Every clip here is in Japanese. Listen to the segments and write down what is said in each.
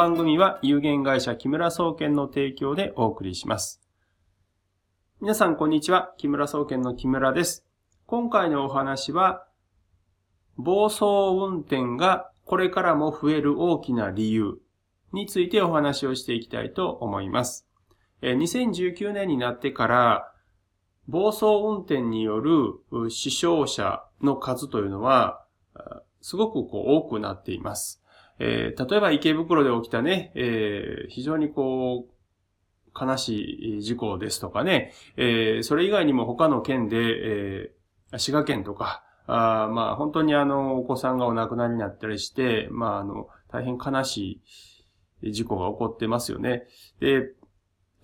番組は有限会社木村総研の提供でお送りします。皆さんこんにちは。木村総研の木村です。今回のお話は、暴走運転がこれからも増える大きな理由についてお話をしていきたいと思います。2019年になってから、暴走運転による死傷者の数というのは、すごくこう多くなっています。えー、例えば池袋で起きたね、えー、非常にこう、悲しい事故ですとかね、えー、それ以外にも他の県で、えー、滋賀県とか、あまあ本当にあの、お子さんがお亡くなりになったりして、まああの、大変悲しい事故が起こってますよね。で、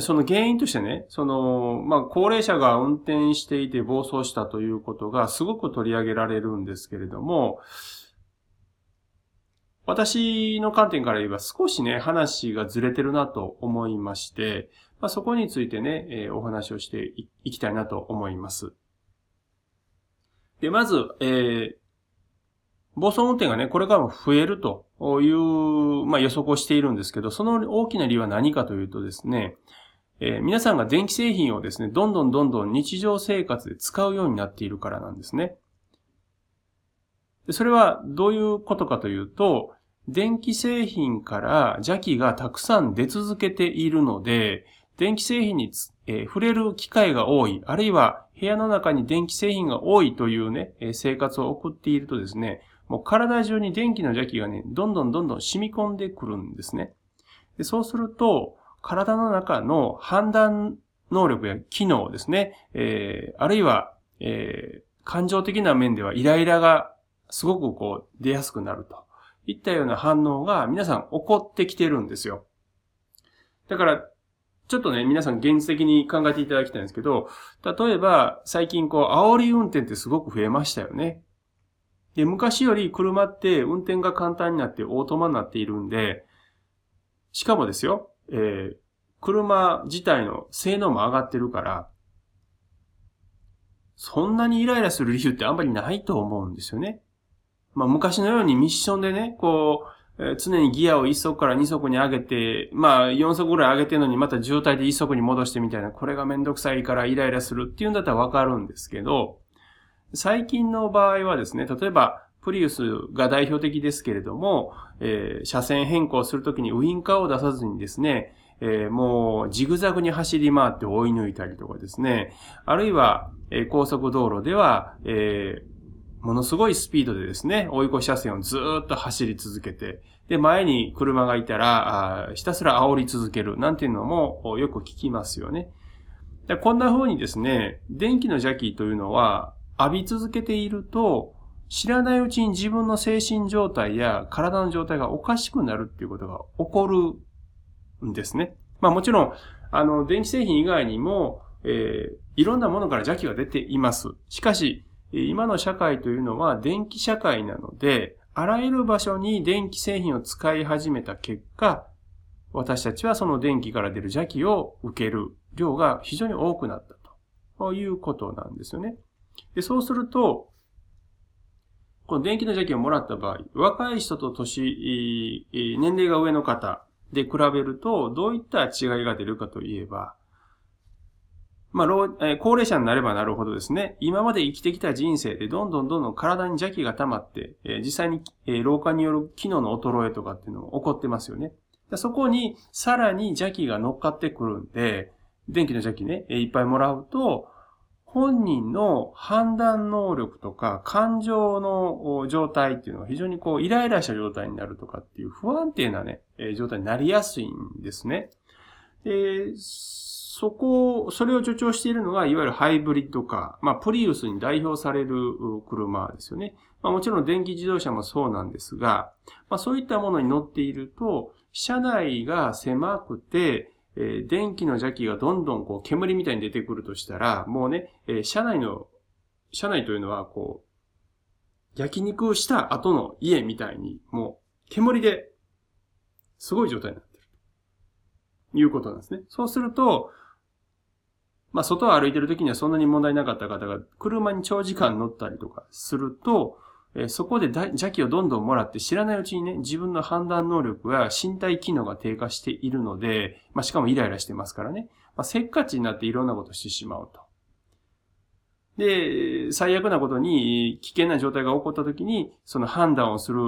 その原因としてね、その、まあ、高齢者が運転していて暴走したということがすごく取り上げられるんですけれども、私の観点から言えば少しね、話がずれてるなと思いまして、まあ、そこについてね、えー、お話をしていきたいなと思います。で、まず、えー、暴走運転がね、これからも増えるという、まあ、予測をしているんですけど、その大きな理由は何かというとですね、えー、皆さんが電気製品をですね、どんどんどんどん日常生活で使うようになっているからなんですね。それはどういうことかというと、電気製品から邪気がたくさん出続けているので、電気製品に、えー、触れる機会が多い、あるいは部屋の中に電気製品が多いというね、えー、生活を送っているとですね、もう体中に電気の邪気がね、どんどんどんどん染み込んでくるんですね。でそうすると、体の中の判断能力や機能ですね、えー、あるいは、えー、感情的な面ではイライラがすごくこう出やすくなるといったような反応が皆さん起こってきてるんですよ。だから、ちょっとね、皆さん現実的に考えていただきたいんですけど、例えば最近こう、煽り運転ってすごく増えましたよね。で、昔より車って運転が簡単になってオートマになっているんで、しかもですよ、えー、車自体の性能も上がってるから、そんなにイライラする理由ってあんまりないと思うんですよね。まあ昔のようにミッションでね、こう、常にギアを1速から2速に上げて、まあ4速ぐらい上げてるのにまた渋滞で1速に戻してみたいな、これがめんどくさいからイライラするっていうんだったらわかるんですけど、最近の場合はですね、例えば、プリウスが代表的ですけれども、えー、車線変更するときにウインカーを出さずにですね、えー、もうジグザグに走り回って追い抜いたりとかですね、あるいは、えー、高速道路では、えものすごいスピードでですね、追い越し車線をずっと走り続けて、で、前に車がいたら、あひたすら煽り続ける、なんていうのもよく聞きますよね。でこんな風にですね、電気の邪気というのは、浴び続けていると、知らないうちに自分の精神状態や体の状態がおかしくなるっていうことが起こるんですね。まあもちろん、あの、電気製品以外にも、えー、いろんなものから邪気が出ています。しかし、今の社会というのは電気社会なので、あらゆる場所に電気製品を使い始めた結果、私たちはその電気から出る邪気を受ける量が非常に多くなったということなんですよね。で、そうすると、この電気の邪気をもらった場合、若い人と年、年齢が上の方で比べると、どういった違いが出るかといえば、まあ、え高齢者になればなるほどですね、今まで生きてきた人生でどんどんどんどん体に邪気が溜まって、え実際に、え老化による機能の衰えとかっていうのも起こってますよね。そこにさらに邪気が乗っかってくるんで、電気の邪気ね、えいっぱいもらうと、本人の判断能力とか感情の状態っていうのは非常にこうイライラした状態になるとかっていう不安定なね、状態になりやすいんですね。で、そこを、それを助長しているのが、いわゆるハイブリッドカー。まあ、プリウスに代表される車ですよね。まあ、もちろん電気自動車もそうなんですが、まあ、そういったものに乗っていると、車内が狭くて、えー、電気の邪気がどんどんこう煙みたいに出てくるとしたら、もうね、えー、車内の、車内というのはこう、焼肉をした後の家みたいに、もう煙で、すごい状態になってる。いうことなんですね。そうすると、まあ、外を歩いてる時にはそんなに問題なかった方が、車に長時間乗ったりとかすると、えそこで邪気をどんどんもらって知らないうちにね、自分の判断能力や身体機能が低下しているので、まあ、しかもイライラしてますからね、まあ、せっかちになっていろんなことしてしまうと。で、最悪なことに危険な状態が起こった時に、その判断をする、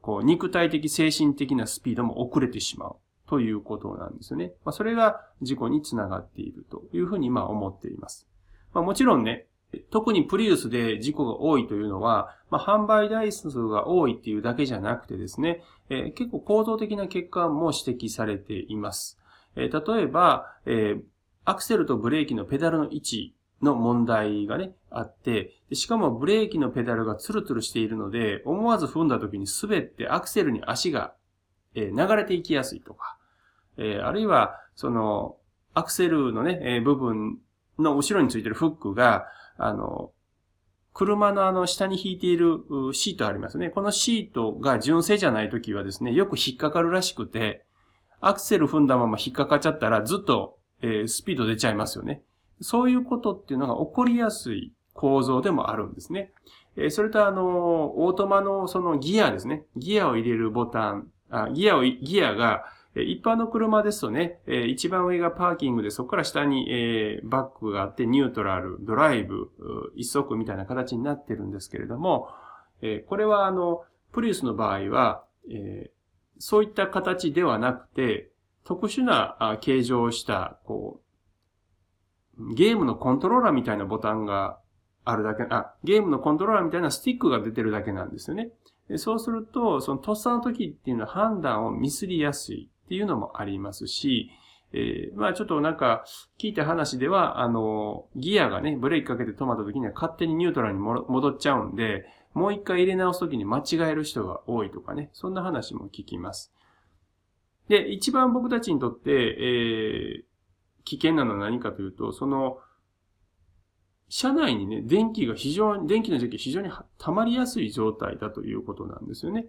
こう、肉体的、精神的なスピードも遅れてしまうということなんですよね。まあ、それが事故につながっているというふうに、まあ、思っています。まあ、もちろんね、特にプリウスで事故が多いというのは、まあ、販売台数が多いっていうだけじゃなくてですね、えー、結構構造的な欠陥も指摘されています。えー、例えば、えー、アクセルとブレーキのペダルの位置の問題がね、あって、しかもブレーキのペダルがツルツルしているので、思わず踏んだ時に滑ってアクセルに足が、流れていきやすいとか、えあるいは、その、アクセルのね、え部分の後ろについてるフックが、あの、車のあの下に引いているシートありますね。このシートが純正じゃない時はですね、よく引っかかるらしくて、アクセル踏んだまま引っかかっちゃったらずっと、えー、スピード出ちゃいますよね。そういうことっていうのが起こりやすい構造でもあるんですね。えそれとあの、オートマのそのギアですね。ギアを入れるボタン、あギアを、ギアが、一般の車ですとね、一番上がパーキングで、そこから下にバックがあって、ニュートラル、ドライブ、一足みたいな形になってるんですけれども、これはあの、プリウスの場合は、そういった形ではなくて、特殊な形状をした、こう、ゲームのコントローラーみたいなボタンがあるだけ、あ、ゲームのコントローラーみたいなスティックが出てるだけなんですよね。そうすると、そのとっさの時っていうのは判断をミスりやすいっていうのもありますし、えー、まあちょっとなんか聞いた話では、あの、ギアがね、ブレーキかけて止まった時には勝手にニュートラルに戻っちゃうんで、もう一回入れ直す時に間違える人が多いとかね、そんな話も聞きます。で、一番僕たちにとって、えー、危険なのは何かというと、その、車内にね、電気が非常に、電気の時期非常に溜まりやすい状態だということなんですよね。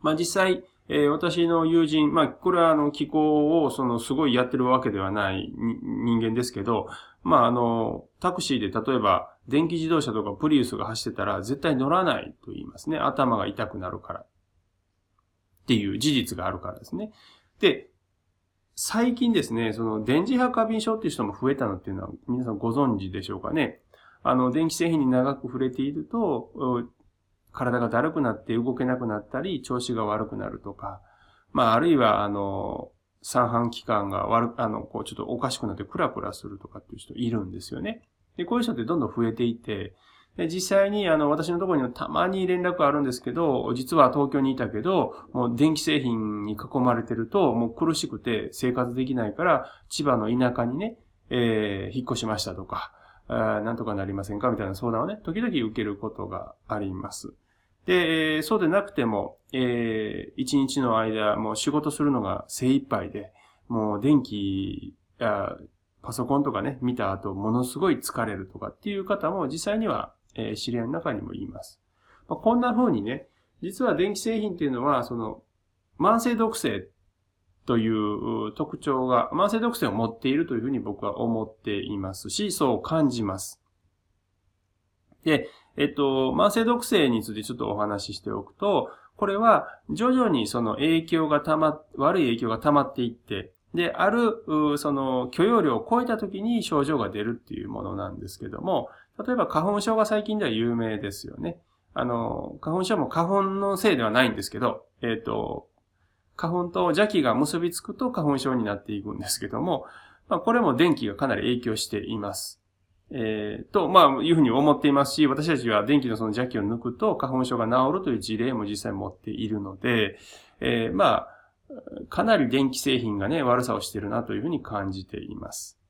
まあ実際、えー、私の友人、まあこれはあの気候をそのすごいやってるわけではない人間ですけど、まああの、タクシーで例えば電気自動車とかプリウスが走ってたら絶対乗らないと言いますね。頭が痛くなるから。っていう事実があるからですね。で、最近ですね、その電磁波過敏症っていう人も増えたのっていうのは皆さんご存知でしょうかね。あの、電気製品に長く触れていると、体がだるくなって動けなくなったり、調子が悪くなるとか、まあ、あるいは、あの、三半期間が悪、あの、こう、ちょっとおかしくなってクラクラするとかっていう人いるんですよね。で、こういう人ってどんどん増えていて、で実際に、あの、私のところにはたまに連絡あるんですけど、実は東京にいたけど、もう電気製品に囲まれてると、もう苦しくて生活できないから、千葉の田舎にね、えー、引っ越しましたとか、あなんとかなりませんか？みたいな相談をね、時々受けることがあります。で、そうでなくても、えー、一日の間、もう仕事するのが精一杯で、もう電気、パソコンとかね、見た後、ものすごい疲れるとかっていう方も実際にはえー、知り合いの中にも言います。まあ、こんな風にね、実は電気製品っていうのは、その、慢性毒性という特徴が、慢性毒性を持っているというふうに僕は思っていますし、そう感じます。で、えっと、慢性毒性についてちょっとお話ししておくと、これは徐々にその影響がたま、悪い影響が溜まっていって、で、ある、その許容量を超えた時に症状が出るっていうものなんですけども、例えば花粉症が最近では有名ですよね。あの、花粉症も花粉のせいではないんですけど、えっ、と、花粉と邪気が結びつくと花粉症になっていくんですけども、まあ、これも電気がかなり影響しています。えー、と、まあ、いうふうに思っていますし、私たちは電気のその邪気を抜くと花粉症が治るという事例も実際持っているので、えー、まあ、かなり電気製品がね、悪さをしてるなというふうに感じています。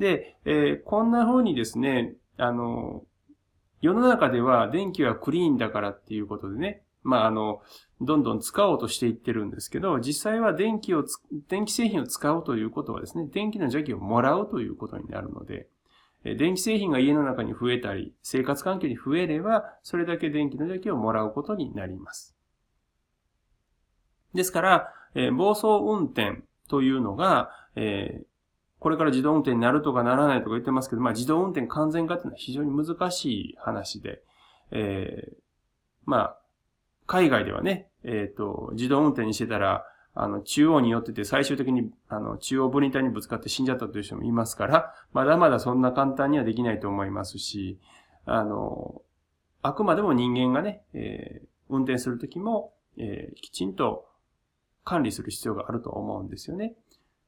で、えー、こんな風にですね、あの、世の中では電気はクリーンだからっていうことでね、まあ、あの、どんどん使おうとしていってるんですけど、実際は電気を電気製品を使うということはですね、電気の邪気をもらうということになるので、電気製品が家の中に増えたり、生活環境に増えれば、それだけ電気の邪気をもらうことになります。ですから、えー、暴走運転というのが、えー、これから自動運転になるとかならないとか言ってますけど、まあ自動運転完全化っていうのは非常に難しい話で、えー、まあ、海外ではね、えっ、ー、と、自動運転にしてたら、あの、中央に寄ってて最終的に、あの、中央分離帯にぶつかって死んじゃったという人もいますから、まだまだそんな簡単にはできないと思いますし、あの、あくまでも人間がね、えー、運転するときも、えー、きちんと管理する必要があると思うんですよね。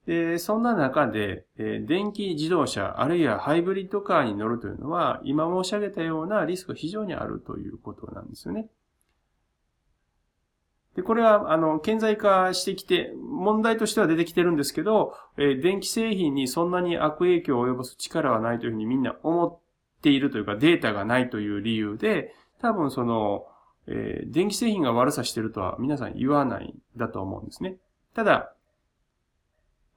で、そんな中で、えー、電気自動車、あるいはハイブリッドカーに乗るというのは、今申し上げたようなリスクが非常にあるということなんですよね。で、これは、あの、顕在化してきて、問題としては出てきてるんですけど、えー、電気製品にそんなに悪影響を及ぼす力はないというふうにみんな思っているというか、データがないという理由で、多分その、えー、電気製品が悪さしてるとは皆さん言わないだと思うんですね。ただ、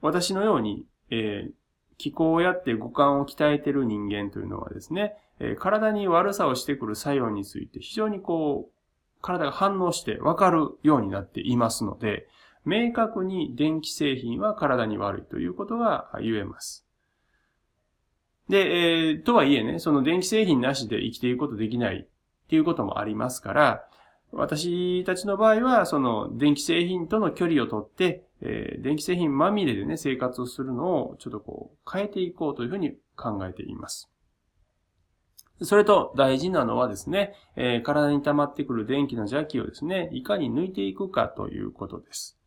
私のように、えー、気候をやって五感を鍛えてる人間というのはですね、えー、体に悪さをしてくる作用について非常にこう、体が反応してわかるようになっていますので、明確に電気製品は体に悪いということが言えます。で、えー、とはいえね、その電気製品なしで生きていくことできないっていうこともありますから、私たちの場合は、その電気製品との距離をとって、えー、電気製品まみれでね、生活をするのをちょっとこう変えていこうというふうに考えています。それと大事なのはですね、えー、体に溜まってくる電気の邪気をですね、いかに抜いていくかということです。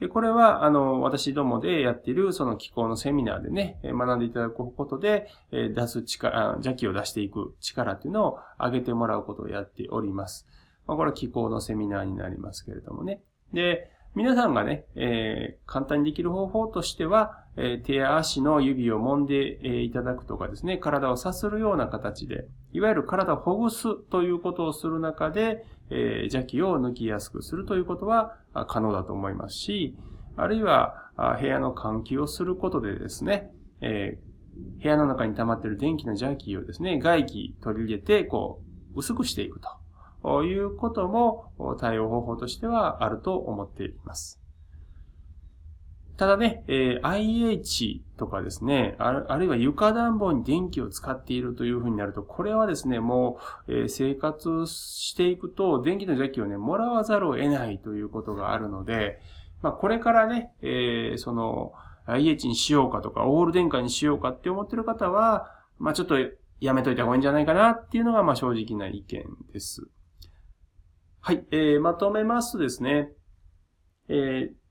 で、これは、あの、私どもでやっている、その気候のセミナーでね、学んでいただくことで、出す力、邪気を出していく力っていうのを上げてもらうことをやっております。まあ、これは気候のセミナーになりますけれどもね。で、皆さんがね、えー、簡単にできる方法としては、え、手や足の指を揉んで、え、いただくとかですね、体をさするような形で、いわゆる体をほぐすということをする中で、え、邪気を抜きやすくするということは可能だと思いますし、あるいは部屋の換気をすることでですね、え、部屋の中に溜まっている電気の邪気をですね、外気取り入れて、こう、薄くしていくと。いうことも対応方法としてはあると思っています。ただね、えー、IH とかですねあ、あるいは床暖房に電気を使っているというふうになると、これはですね、もう、えー、生活していくと、電気の邪気をね、もらわざるを得ないということがあるので、まあ、これからね、えー、その、IH にしようかとか、オール電化にしようかって思ってる方は、まあ、ちょっとやめといた方がいいんじゃないかなっていうのが、まあ、正直な意見です。はい、えー、まとめますとですね、えー、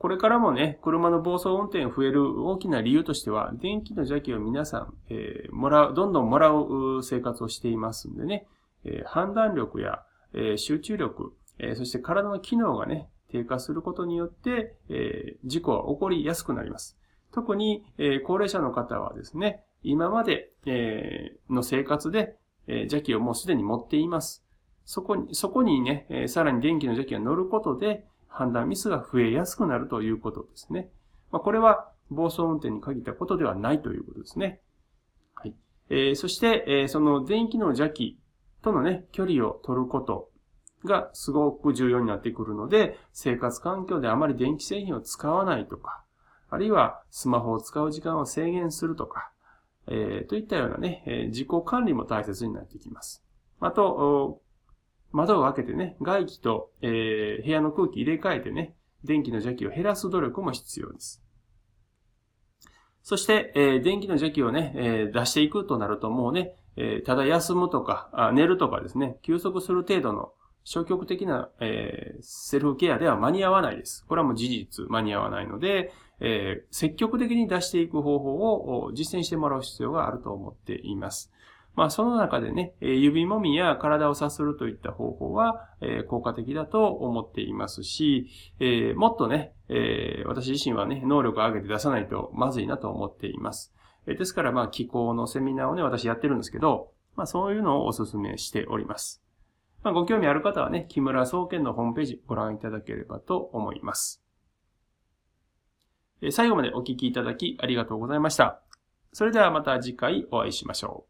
これからもね、車の暴走運転増える大きな理由としては、電気の邪気を皆さん、えー、もらう、どんどんもらう生活をしていますんでね、えー、判断力や、えー、集中力、え、そして体の機能がね、低下することによって、え、事故は起こりやすくなります。特に、え、高齢者の方はですね、今まで、え、の生活で、え、邪気をもうすでに持っています。そこに、そこにね、えさらに電気の邪気が乗ることで、判断ミスが増えやすくなるということですね。まあ、これは暴走運転に限ったことではないということですね。はい。えー、そして、えー、その電気の邪気とのね、距離を取ることがすごく重要になってくるので、生活環境であまり電気製品を使わないとか、あるいはスマホを使う時間を制限するとか、えー、といったようなね、え、自己管理も大切になってきます。あと、窓を開けてね、外気と、えー、部屋の空気入れ替えてね、電気の邪気を減らす努力も必要です。そして、えー、電気の邪気をね、えー、出していくとなるともうね、えー、ただ休むとかあ、寝るとかですね、休息する程度の消極的な、えー、セルフケアでは間に合わないです。これはもう事実間に合わないので、えー、積極的に出していく方法を実践してもらう必要があると思っています。まあ、その中でね、指もみや体をさするといった方法は、効果的だと思っていますし、もっとね、私自身はね、能力を上げて出さないとまずいなと思っています。ですから、まあ、気候のセミナーをね、私やってるんですけど、まあ、そういうのをお勧めしております。まあ、ご興味ある方はね、木村総研のホームページご覧いただければと思います。最後までお聞きいただきありがとうございました。それではまた次回お会いしましょう。